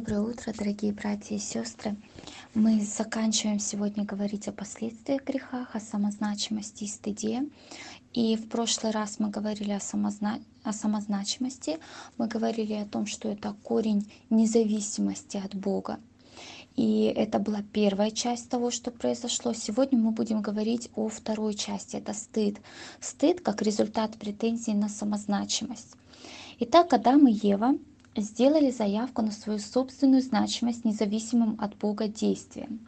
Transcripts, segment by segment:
Доброе утро, дорогие братья и сестры. Мы заканчиваем сегодня говорить о последствиях грехах, о самозначимости и стыде. И в прошлый раз мы говорили о, самозна... о самозначимости, мы говорили о том, что это корень независимости от Бога. И это была первая часть того, что произошло. Сегодня мы будем говорить о второй части. Это стыд. Стыд как результат претензий на самозначимость. Итак, Адам и Ева сделали заявку на свою собственную значимость независимым от Бога действием.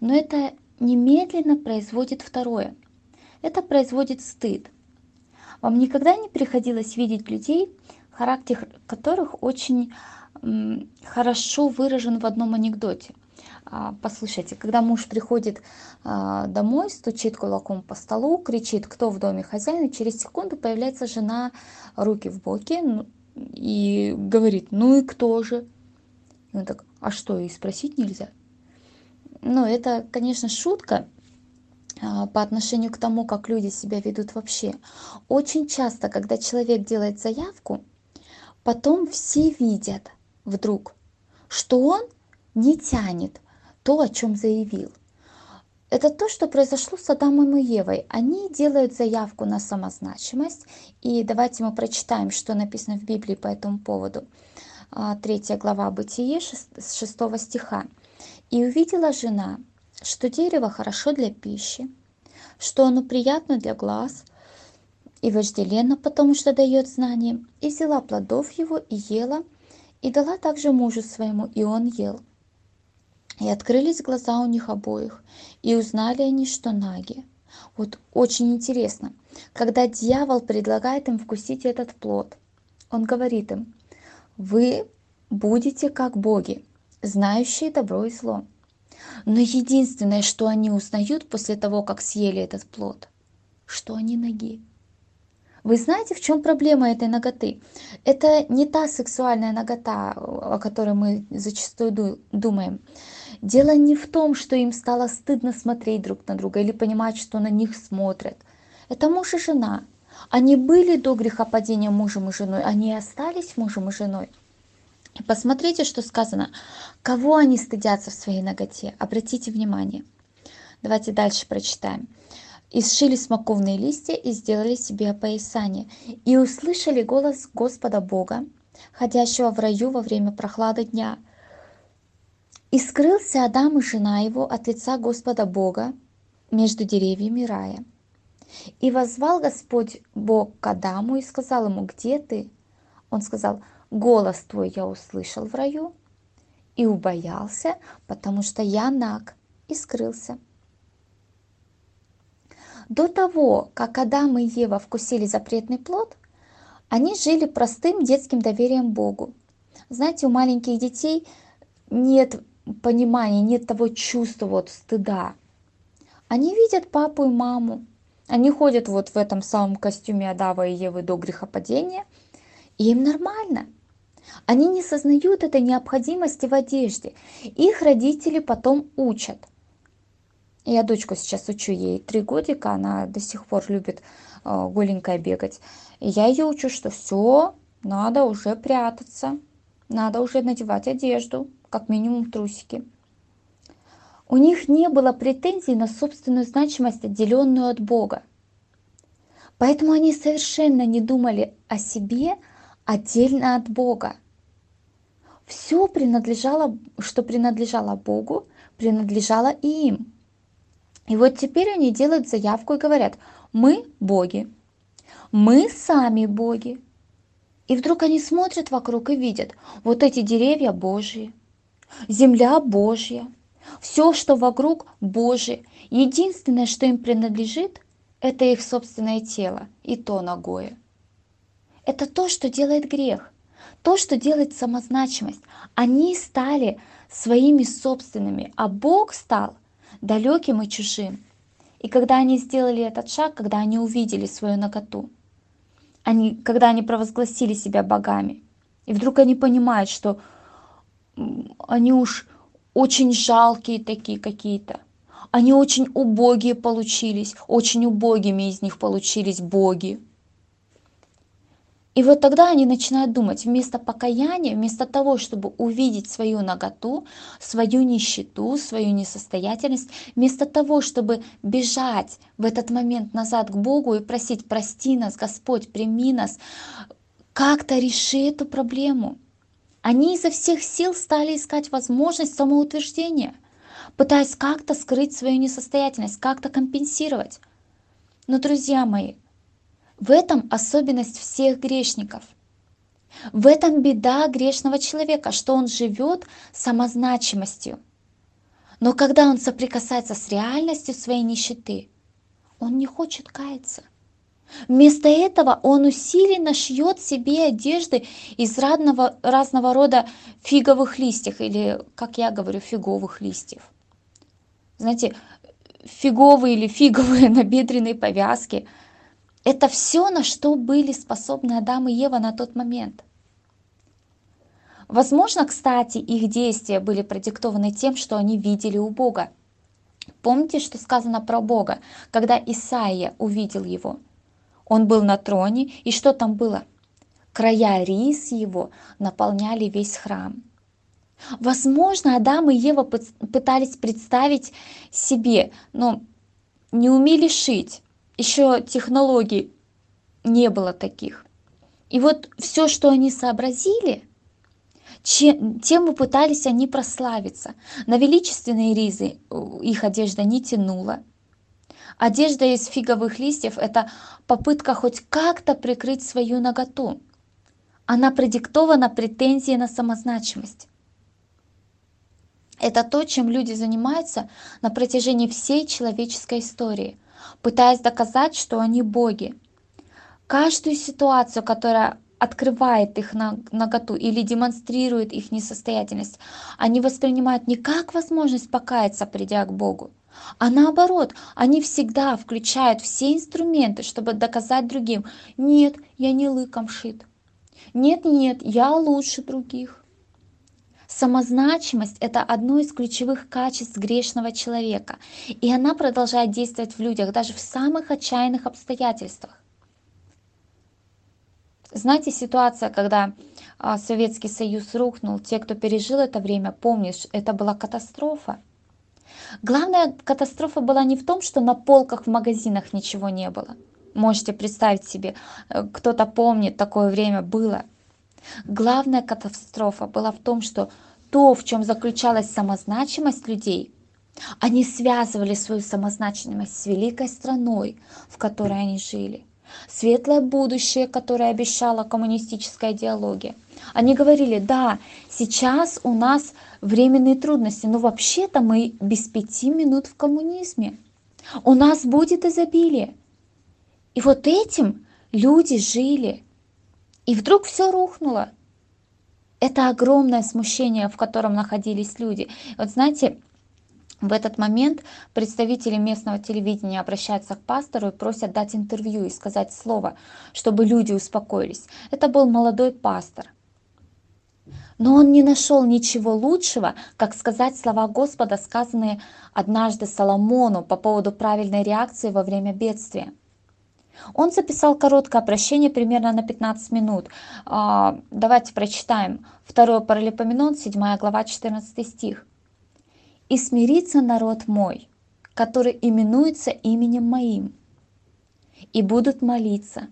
Но это немедленно производит второе. Это производит стыд. Вам никогда не приходилось видеть людей, характер которых очень хорошо выражен в одном анекдоте. А, послушайте, когда муж приходит а, домой, стучит кулаком по столу, кричит, кто в доме хозяин, и через секунду появляется жена, руки в боки, ну, и говорит, ну и кто же? И он так, а что, и спросить нельзя? Ну, это, конечно, шутка а, по отношению к тому, как люди себя ведут вообще. Очень часто, когда человек делает заявку, потом все видят вдруг, что он не тянет то, о чем заявил. Это то, что произошло с Адамом и Евой. Они делают заявку на самозначимость. И давайте мы прочитаем, что написано в Библии по этому поводу. А, третья глава Бытие, 6 стиха. «И увидела жена, что дерево хорошо для пищи, что оно приятно для глаз и вожделенно, потому что дает знание, и взяла плодов его и ела, и дала также мужу своему, и он ел. И открылись глаза у них обоих, и узнали они, что наги. Вот очень интересно, когда дьявол предлагает им вкусить этот плод, он говорит им, вы будете как боги, знающие добро и зло. Но единственное, что они узнают после того, как съели этот плод, что они ноги. Вы знаете, в чем проблема этой ноготы? Это не та сексуальная нагота, о которой мы зачастую думаем. Дело не в том, что им стало стыдно смотреть друг на друга или понимать, что на них смотрят. Это муж и жена. Они были до грехопадения мужем и женой, они остались мужем и женой. И посмотрите, что сказано. Кого они стыдятся в своей ноготе? Обратите внимание. Давайте дальше прочитаем. «И сшили смоковные листья и сделали себе опоясание, и услышали голос Господа Бога, ходящего в раю во время прохлады дня, и скрылся Адам и жена его от лица Господа Бога между деревьями рая. И возвал Господь Бог к Адаму и сказал ему, где ты? Он сказал, голос твой я услышал в раю и убоялся, потому что я наг, и скрылся. До того, как Адам и Ева вкусили запретный плод, они жили простым детским доверием Богу. Знаете, у маленьких детей нет понимания, нет того чувства вот стыда. Они видят папу и маму, они ходят вот в этом самом костюме Адава и Евы до грехопадения, и им нормально. Они не сознают этой необходимости в одежде. Их родители потом учат. Я дочку сейчас учу, ей три годика, она до сих пор любит э, голенькая бегать. И я ее учу, что все, надо уже прятаться, надо уже надевать одежду, как минимум трусики. У них не было претензий на собственную значимость, отделенную от Бога. Поэтому они совершенно не думали о себе отдельно от Бога. Все принадлежало, что принадлежало Богу, принадлежало и им. И вот теперь они делают заявку и говорят, мы боги, мы сами боги. И вдруг они смотрят вокруг и видят, вот эти деревья Божьи, земля Божья, все, что вокруг Божие. Единственное, что им принадлежит, это их собственное тело, и то ногое. Это то, что делает грех, то, что делает самозначимость. Они стали своими собственными, а Бог стал далеким и чужим. И когда они сделали этот шаг, когда они увидели свою наготу, они, когда они провозгласили себя богами, и вдруг они понимают, что они уж очень жалкие такие какие-то. Они очень убогие получились, очень убогими из них получились боги. И вот тогда они начинают думать, вместо покаяния, вместо того, чтобы увидеть свою наготу, свою нищету, свою несостоятельность, вместо того, чтобы бежать в этот момент назад к Богу и просить, прости нас, Господь, прими нас, как-то реши эту проблему. Они изо всех сил стали искать возможность самоутверждения, пытаясь как-то скрыть свою несостоятельность, как-то компенсировать. Но, друзья мои, в этом особенность всех грешников. В этом беда грешного человека, что он живет самозначимостью. Но когда он соприкасается с реальностью своей нищеты, он не хочет каяться. Вместо этого он усиленно шьет себе одежды из разного, разного рода фиговых листьев, или, как я говорю, фиговых листьев. Знаете, фиговые или фиговые набедренные повязки – это все, на что были способны Адам и Ева на тот момент. Возможно, кстати, их действия были продиктованы тем, что они видели у Бога. Помните, что сказано про Бога, когда Исаия увидел его? Он был на троне, и что там было? Края рис его наполняли весь храм. Возможно, Адам и Ева пытались представить себе, но не умели шить, еще технологий не было таких. И вот все, что они сообразили, тем попытались они прославиться. На величественные ризы э, их одежда не тянула. Одежда из фиговых листьев – это попытка хоть как-то прикрыть свою наготу. Она продиктована претензией на самозначимость. Это то, чем люди занимаются на протяжении всей человеческой истории – пытаясь доказать, что они боги. Каждую ситуацию, которая открывает их наготу или демонстрирует их несостоятельность, они воспринимают не как возможность покаяться, придя к Богу, а наоборот, они всегда включают все инструменты, чтобы доказать другим, нет, я не лыком шит, нет, нет, я лучше других. Самозначимость – это одно из ключевых качеств грешного человека, и она продолжает действовать в людях даже в самых отчаянных обстоятельствах. Знаете, ситуация, когда а, Советский Союз рухнул, те, кто пережил это время, помнишь, это была катастрофа. Главная катастрофа была не в том, что на полках в магазинах ничего не было. Можете представить себе, э, кто-то помнит, такое время было – Главная катастрофа была в том, что то, в чем заключалась самозначимость людей, они связывали свою самозначимость с великой страной, в которой они жили. Светлое будущее, которое обещала коммунистическая идеология. Они говорили, да, сейчас у нас временные трудности, но вообще-то мы без пяти минут в коммунизме. У нас будет изобилие. И вот этим люди жили – и вдруг все рухнуло. Это огромное смущение, в котором находились люди. Вот знаете, в этот момент представители местного телевидения обращаются к пастору и просят дать интервью и сказать слово, чтобы люди успокоились. Это был молодой пастор. Но он не нашел ничего лучшего, как сказать слова Господа, сказанные однажды Соломону по поводу правильной реакции во время бедствия. Он записал короткое обращение примерно на 15 минут. А, давайте прочитаем. 2 Паралипоменон, 7 глава, 14 стих. «И смирится народ мой, который именуется именем моим, и будут молиться,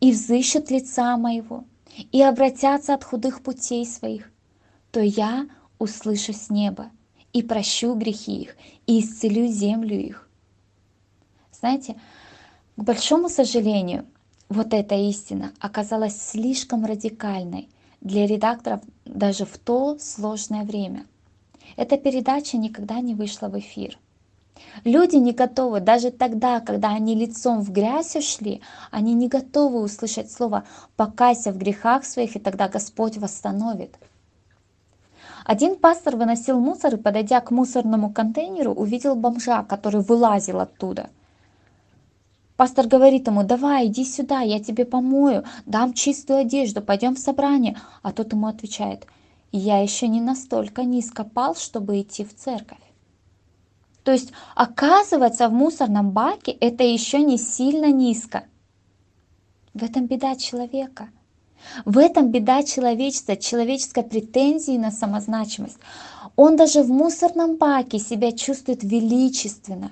и взыщут лица моего, и обратятся от худых путей своих, то я услышу с неба, и прощу грехи их, и исцелю землю их». Знаете, к большому сожалению, вот эта истина оказалась слишком радикальной для редакторов даже в то сложное время. Эта передача никогда не вышла в эфир. Люди не готовы, даже тогда, когда они лицом в грязь ушли, они не готовы услышать слово «покайся в грехах своих, и тогда Господь восстановит». Один пастор выносил мусор и, подойдя к мусорному контейнеру, увидел бомжа, который вылазил оттуда – Пастор говорит ему, давай, иди сюда, я тебе помою, дам чистую одежду, пойдем в собрание. А тот ему отвечает, я еще не настолько низко пал, чтобы идти в церковь. То есть оказывается в мусорном баке это еще не сильно низко. В этом беда человека. В этом беда человечества, человеческой претензии на самозначимость. Он даже в мусорном баке себя чувствует величественно.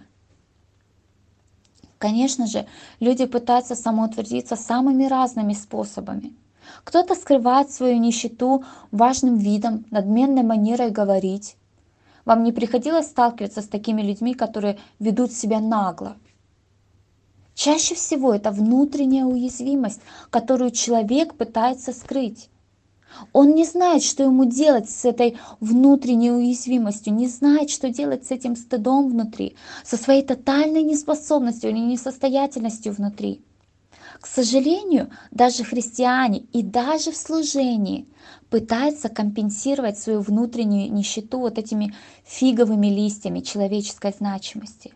Конечно же, люди пытаются самоутвердиться самыми разными способами. Кто-то скрывает свою нищету важным видом, надменной манерой говорить. Вам не приходилось сталкиваться с такими людьми, которые ведут себя нагло? Чаще всего это внутренняя уязвимость, которую человек пытается скрыть. Он не знает, что ему делать с этой внутренней уязвимостью, не знает, что делать с этим стыдом внутри, со своей тотальной неспособностью или несостоятельностью внутри. К сожалению, даже христиане и даже в служении пытаются компенсировать свою внутреннюю нищету вот этими фиговыми листьями человеческой значимости.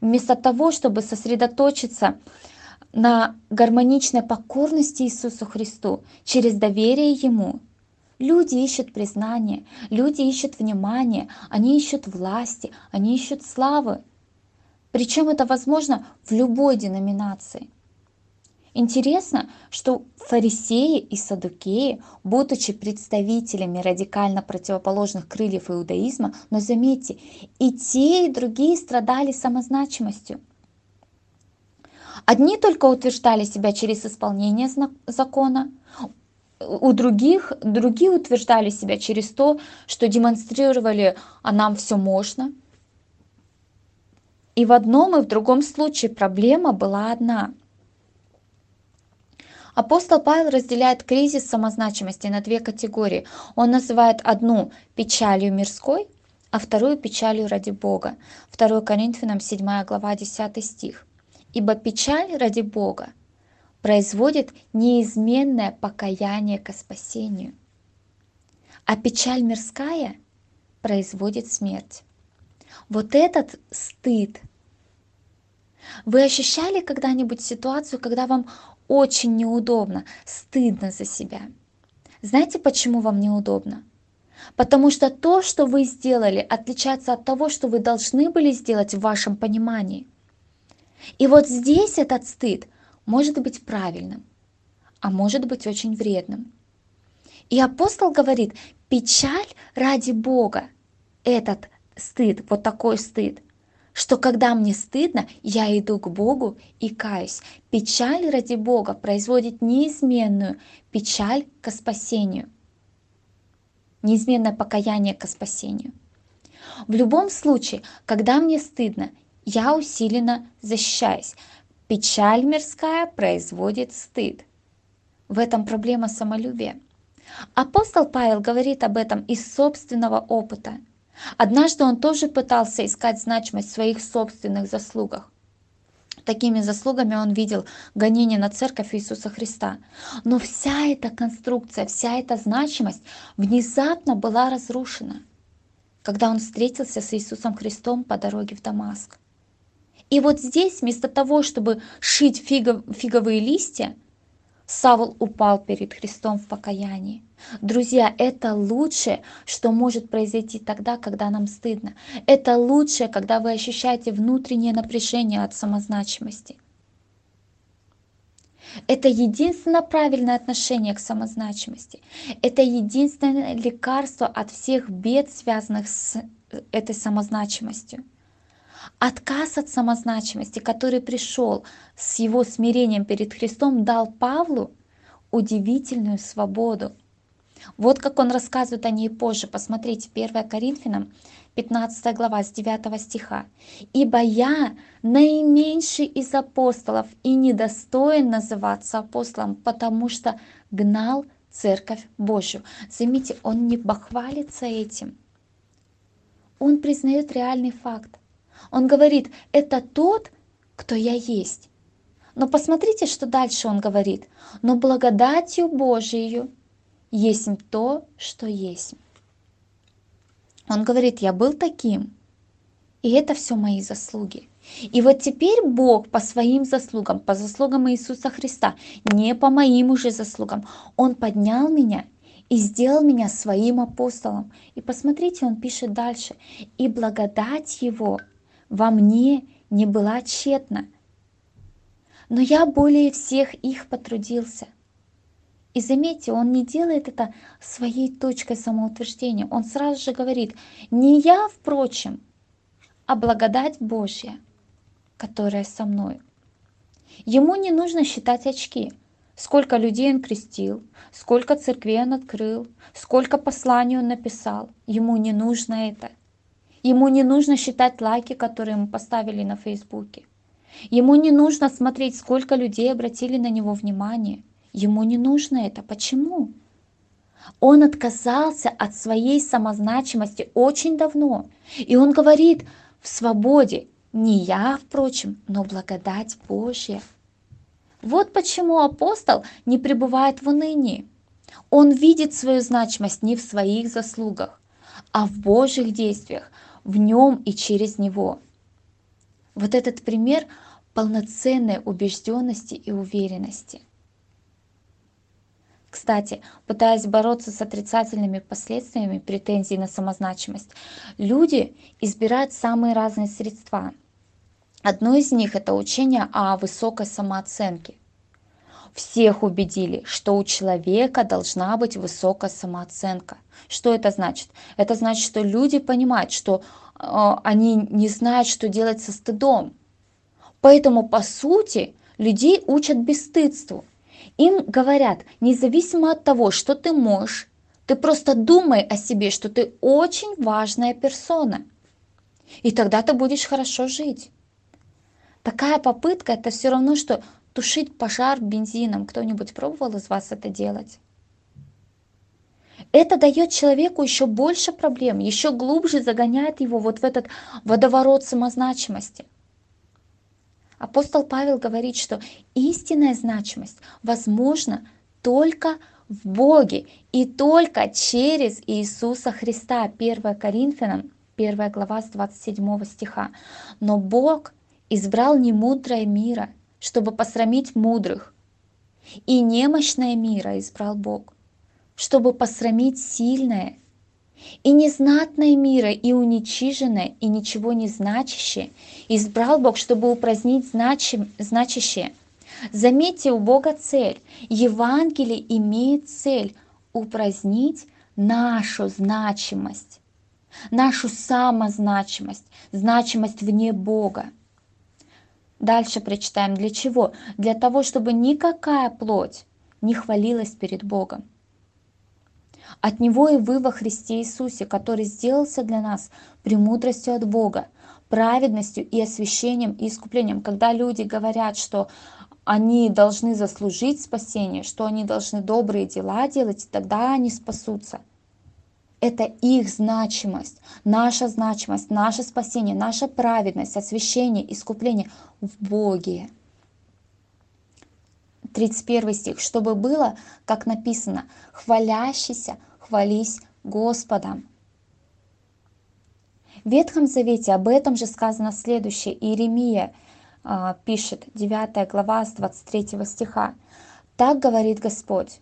Вместо того, чтобы сосредоточиться на гармоничной покорности Иисусу Христу через доверие Ему, люди ищут признание, люди ищут внимание, они ищут власти, они ищут славы. Причем это возможно в любой деноминации. Интересно, что фарисеи и садукеи, будучи представителями радикально противоположных крыльев иудаизма, но заметьте, и те, и другие страдали самозначимостью. Одни только утверждали себя через исполнение закона, у других, другие утверждали себя через то, что демонстрировали, а нам все можно – и в одном и в другом случае проблема была одна. Апостол Павел разделяет кризис самозначимости на две категории. Он называет одну печалью мирской, а вторую печалью ради Бога. 2 Коринфянам 7 глава 10 стих. «Ибо печаль ради Бога производит неизменное покаяние ко спасению, а печаль мирская производит смерть». Вот этот стыд. Вы ощущали когда-нибудь ситуацию, когда вам очень неудобно, стыдно за себя? Знаете, почему вам неудобно? Потому что то, что вы сделали, отличается от того, что вы должны были сделать в вашем понимании. И вот здесь этот стыд может быть правильным, а может быть очень вредным. И апостол говорит, печаль ради Бога, этот стыд, вот такой стыд, что когда мне стыдно, я иду к Богу и каюсь. Печаль ради Бога производит неизменную печаль к спасению. Неизменное покаяние к спасению. В любом случае, когда мне стыдно, я усиленно защищаюсь. Печаль мирская производит стыд. В этом проблема самолюбия. Апостол Павел говорит об этом из собственного опыта – Однажды он тоже пытался искать значимость в своих собственных заслугах. Такими заслугами он видел гонение на церковь Иисуса Христа. Но вся эта конструкция, вся эта значимость внезапно была разрушена, когда он встретился с Иисусом Христом по дороге в Дамаск. И вот здесь, вместо того, чтобы шить фигов, фиговые листья, Савл упал перед Христом в покаянии. Друзья, это лучшее, что может произойти тогда, когда нам стыдно. Это лучшее, когда вы ощущаете внутреннее напряжение от самозначимости. Это единственное правильное отношение к самозначимости. Это единственное лекарство от всех бед, связанных с этой самозначимостью. Отказ от самозначимости, который пришел с его смирением перед Христом, дал Павлу удивительную свободу. Вот как он рассказывает о ней позже. Посмотрите, 1 Коринфянам, 15 глава, с 9 стиха. «Ибо я наименьший из апостолов и недостоин называться апостолом, потому что гнал Церковь Божью». Заметьте, он не бахвалится этим. Он признает реальный факт. Он говорит, это тот, кто я есть. Но посмотрите, что дальше он говорит. Но благодатью Божией есть то, что есть. Он говорит, я был таким, и это все мои заслуги. И вот теперь Бог по своим заслугам, по заслугам Иисуса Христа, не по моим уже заслугам, Он поднял меня и сделал меня своим апостолом. И посмотрите, Он пишет дальше. И благодать Его во мне не была тщетна. Но я более всех их потрудился. И заметьте, он не делает это своей точкой самоутверждения. Он сразу же говорит, не я, впрочем, а благодать Божья, которая со мной. Ему не нужно считать очки. Сколько людей он крестил, сколько церквей он открыл, сколько посланий он написал. Ему не нужно это. Ему не нужно считать лайки, которые ему поставили на Фейсбуке. Ему не нужно смотреть, сколько людей обратили на него внимание. Ему не нужно это. Почему? Он отказался от своей самозначимости очень давно. И он говорит в свободе, не я, впрочем, но благодать Божья. Вот почему апостол не пребывает в унынии. Он видит свою значимость не в своих заслугах, а в Божьих действиях, в нем и через него. Вот этот пример полноценной убежденности и уверенности. Кстати, пытаясь бороться с отрицательными последствиями претензий на самозначимость, люди избирают самые разные средства. Одно из них – это учение о высокой самооценке. Всех убедили, что у человека должна быть высокая самооценка. Что это значит? Это значит, что люди понимают, что э, они не знают, что делать со стыдом. Поэтому, по сути, людей учат бесстыдству. Им говорят, независимо от того, что ты можешь, ты просто думай о себе, что ты очень важная персона. И тогда ты будешь хорошо жить. Такая попытка это все равно, что тушить пожар бензином. Кто-нибудь пробовал из вас это делать? Это дает человеку еще больше проблем, еще глубже загоняет его вот в этот водоворот самозначимости. Апостол Павел говорит, что истинная значимость возможна только в Боге и только через Иисуса Христа. 1 Коринфянам, 1 глава с 27 стиха. Но Бог избрал не мудрое мира, чтобы посрамить мудрых. И немощное мира избрал Бог, чтобы посрамить сильное. И незнатное мира, и уничиженное, и ничего не значащее избрал Бог, чтобы упразднить значим, значащее. Заметьте, у Бога цель. Евангелие имеет цель упразднить нашу значимость, нашу самозначимость, значимость вне Бога. Дальше прочитаем. Для чего? Для того, чтобы никакая плоть не хвалилась перед Богом. От Него и вы во Христе Иисусе, который сделался для нас премудростью от Бога, праведностью и освящением и искуплением. Когда люди говорят, что они должны заслужить спасение, что они должны добрые дела делать, тогда они спасутся – это их значимость, наша значимость, наше спасение, наша праведность, освящение, искупление в Боге. 31 стих. «Чтобы было, как написано, хвалящийся, хвались Господом». В Ветхом Завете об этом же сказано следующее. Иеремия э, пишет, 9 глава с 23 стиха. «Так говорит Господь,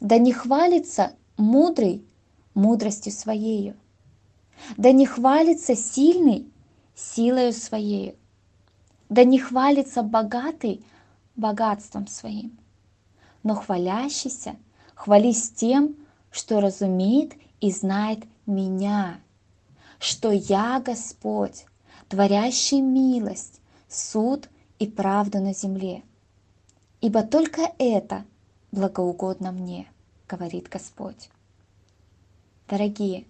да не хвалится мудрый мудростью своею. Да не хвалится сильный силою своею. Да не хвалится богатый богатством своим. Но хвалящийся хвались тем, что разумеет и знает меня, что я Господь, творящий милость, суд и правду на земле. Ибо только это благоугодно мне, говорит Господь. Дорогие,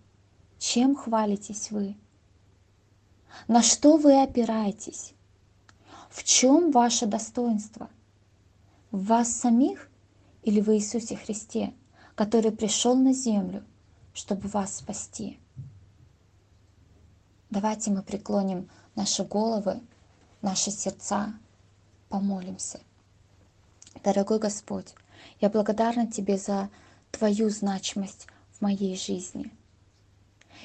чем хвалитесь вы? На что вы опираетесь? В чем ваше достоинство? В вас самих или в Иисусе Христе, который пришел на землю, чтобы вас спасти? Давайте мы преклоним наши головы, наши сердца, помолимся. Дорогой Господь, я благодарна Тебе за Твою значимость в моей жизни.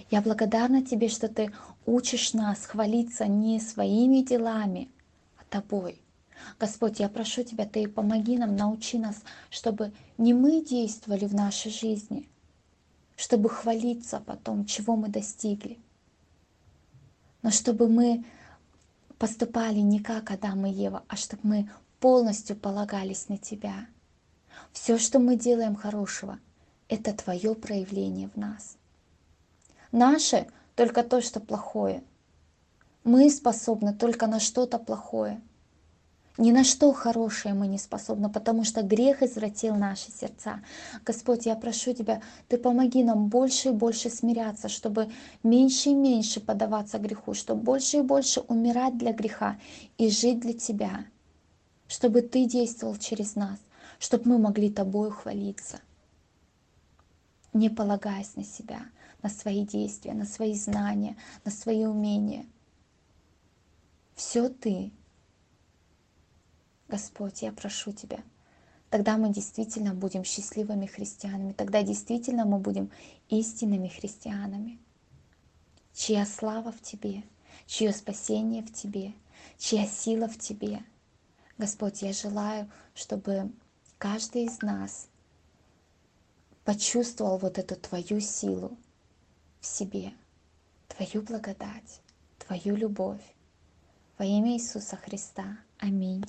Я благодарна Тебе, что Ты учишь нас хвалиться не своими делами, а Тобой. Господь, я прошу Тебя, Ты помоги нам, научи нас, чтобы не мы действовали в нашей жизни, чтобы хвалиться потом, чего мы достигли, но чтобы мы поступали не как Адам и Ева, а чтобы мы полностью полагались на Тебя, Все, что мы делаем хорошего, это Твое проявление в нас. Наше только то, что плохое. Мы способны только на что-то плохое. Ни на что хорошее мы не способны, потому что грех извратил наши сердца. Господь, я прошу Тебя, Ты помоги нам больше и больше смиряться, чтобы меньше и меньше подаваться греху, чтобы больше и больше умирать для греха и жить для Тебя, чтобы Ты действовал через нас, чтобы мы могли Тобою хвалиться, не полагаясь на себя, на свои действия, на свои знания, на свои умения. Все Ты, Господь, я прошу Тебя, тогда мы действительно будем счастливыми христианами, тогда действительно мы будем истинными христианами, чья слава в Тебе, чье спасение в Тебе, чья сила в Тебе. Господь, я желаю, чтобы каждый из нас почувствовал вот эту Твою силу в себе, Твою благодать, Твою любовь. Во имя Иисуса Христа. Аминь.